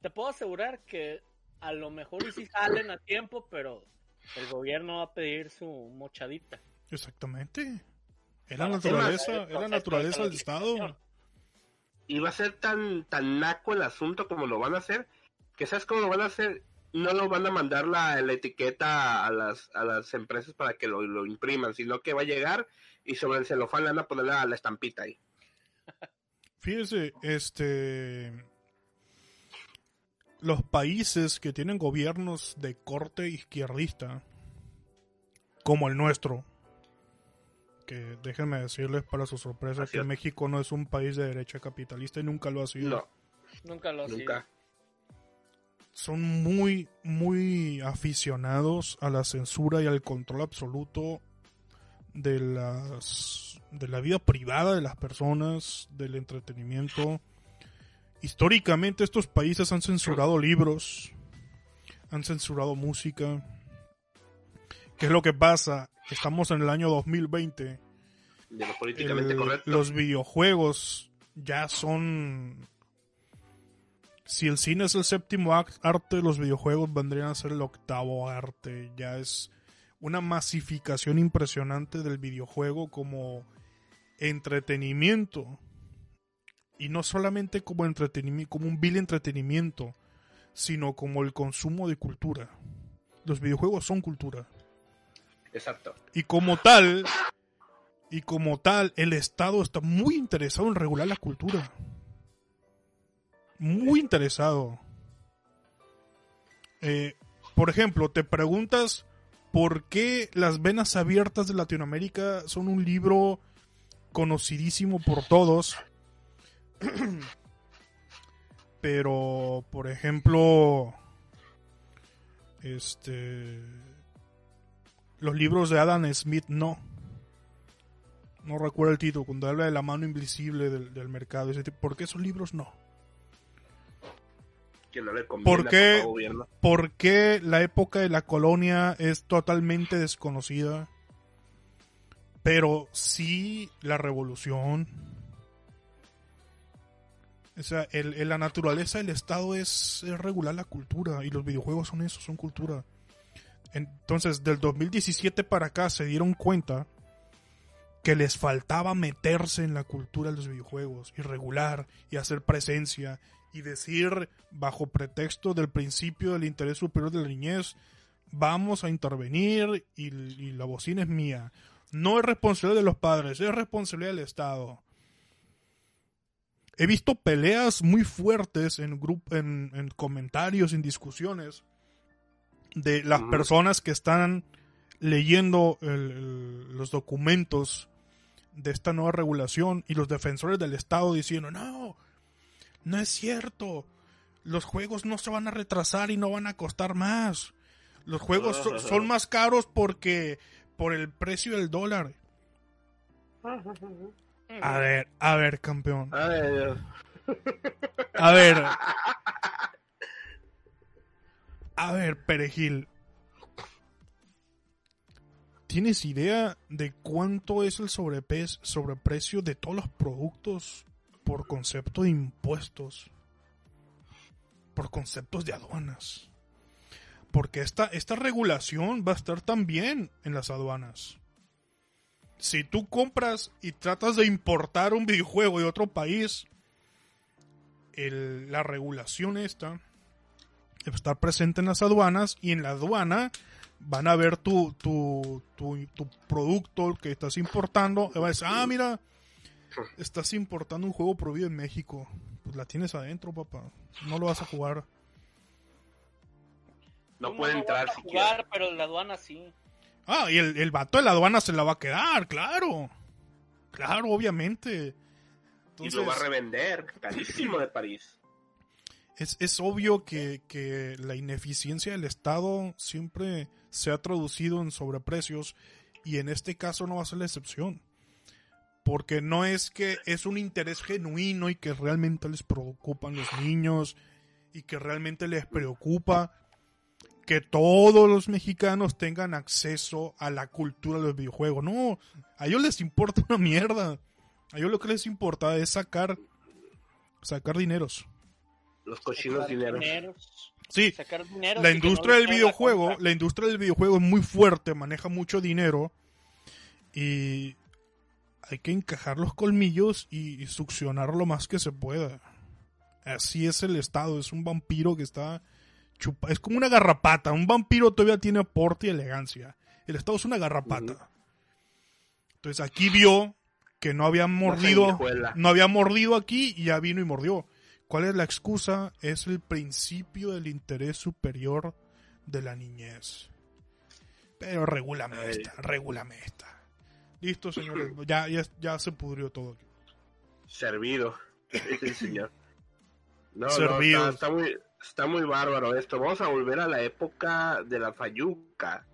te puedo asegurar que a lo mejor sí salen a tiempo, pero el gobierno va a pedir su mochadita. Exactamente. Es la naturaleza, es la naturaleza del Estado. Y va a ser tan, tan naco el asunto como lo van a hacer, que sabes cómo lo van a hacer, no lo van a mandar la, la etiqueta a las, a las empresas para que lo, lo, impriman, sino que va a llegar y sobre el celofán le van a poner la, la estampita ahí. Fíjese, este los países que tienen gobiernos de corte izquierdista, como el nuestro, que déjenme decirles para su sorpresa que México no es un país de derecha capitalista y nunca lo ha sido. No, nunca lo ha sido. Son muy, muy aficionados a la censura y al control absoluto de las de la vida privada de las personas, del entretenimiento Históricamente estos países han censurado libros, han censurado música. ¿Qué es lo que pasa? Estamos en el año 2020. De lo políticamente correcto. Los videojuegos ya son... Si el cine es el séptimo arte, los videojuegos vendrían a ser el octavo arte. Ya es una masificación impresionante del videojuego como entretenimiento Y no solamente como entretenimiento, como un vil entretenimiento, sino como el consumo de cultura. Los videojuegos son cultura. Exacto. Y como tal, y como tal, el Estado está muy interesado en regular la cultura. Muy interesado. Eh, por ejemplo, te preguntas por qué Las Venas Abiertas de Latinoamérica son un libro conocidísimo por todos. Pero, por ejemplo, este, los libros de Adam Smith no. No recuerdo el título, cuando habla de la mano invisible del, mercado. ¿Por qué esos libros no? ¿Por qué, ¿Por qué la época de la colonia es totalmente desconocida? Pero sí la revolución. O sea, el, la naturaleza del Estado es, es, regular la cultura y los videojuegos son eso, son cultura. Entonces, del 2017 para acá se dieron cuenta que les faltaba meterse en la cultura de los videojuegos y regular y hacer presencia y decir bajo pretexto del principio del interés superior de la niñez, vamos a intervenir y, la bocina es mía. No es responsabilidad de los padres, es responsabilidad del Estado. He visto peleas muy fuertes en, en, en comentarios, en discusiones, de las personas que están leyendo los documentos de esta nueva regulación y los defensores del Estado diciendo, no, no es cierto, los juegos no se van a retrasar y no van a costar más. Los juegos son más caros porque por el precio del dólar. A ver, a ver, campeón. A ver. A ver, Perejil. ¿Tienes idea de cuánto es el sobreprecio de todos los productos por concepto de impuestos? Por conceptos de aduanas. Porque esta, esta regulación va a estar también en las aduanas. Si tú compras y tratas de importar un videojuego de otro país, la regulación esta estar presente en las aduanas y en la aduana van a ver tu, tu, tu, producto que estás importando y va a decir, ah, mira, estás importando un juego prohibido en México. Pues la tienes adentro, papá. No lo vas a jugar. No puede entrar si jugar, pero la aduana sí. Ah, y el, el vato de la aduana se la va a quedar, claro. Claro, obviamente. Y lo va a revender, carísimo de París es, obvio que, la ineficiencia del Estado siempre se ha traducido en sobreprecios y en este caso no va a ser la excepción. Porque no es que es un interés genuino y que realmente les preocupan los niños y que realmente les preocupa que todos los mexicanos tengan acceso a la cultura de los videojuegos. No, a ellos les importa una mierda. A ellos lo que les importa es sacar, sacar dineros. Los cochinos dineros. Sí, la industria del videojuego, la, industria del videojuego es muy fuerte, maneja mucho dinero y hay que encajar los colmillos y, succionar lo más que se pueda. Así es el estado, es un vampiro que está chupa, es como una garrapata, un vampiro todavía tiene porte y elegancia. El estado es una garrapata. Entonces aquí vio que no había mordido, no había mordido aquí y ya vino y mordió. ¿Cuál es la excusa? Es el principio del interés superior de la niñez. Pero regúlame esta, regúlame esta. Listo, señores. Ya, ya, se pudrió todo aquí. Servido. señor. No, Servido. está, muy, está muy bárbaro esto. Vamos a volver a la época de la Fayuca.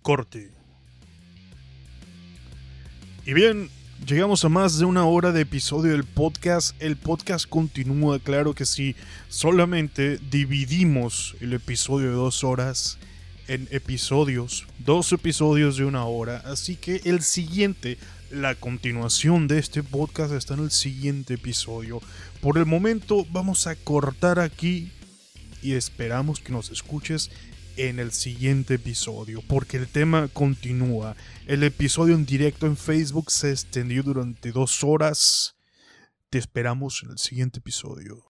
Corte. Y bien, Llegamos a más de una hora de episodio del podcast. El podcast continúa, claro que sí. Solamente dividimos el episodio de dos horas en episodios, dos episodios de una hora. Así que el siguiente, la continuación de este podcast está en el siguiente episodio. Por el momento vamos a cortar aquí y esperamos que nos escuches en el siguiente episodio, porque el tema continúa. El episodio en directo en Facebook se extendió durante dos horas. Te esperamos en el siguiente episodio.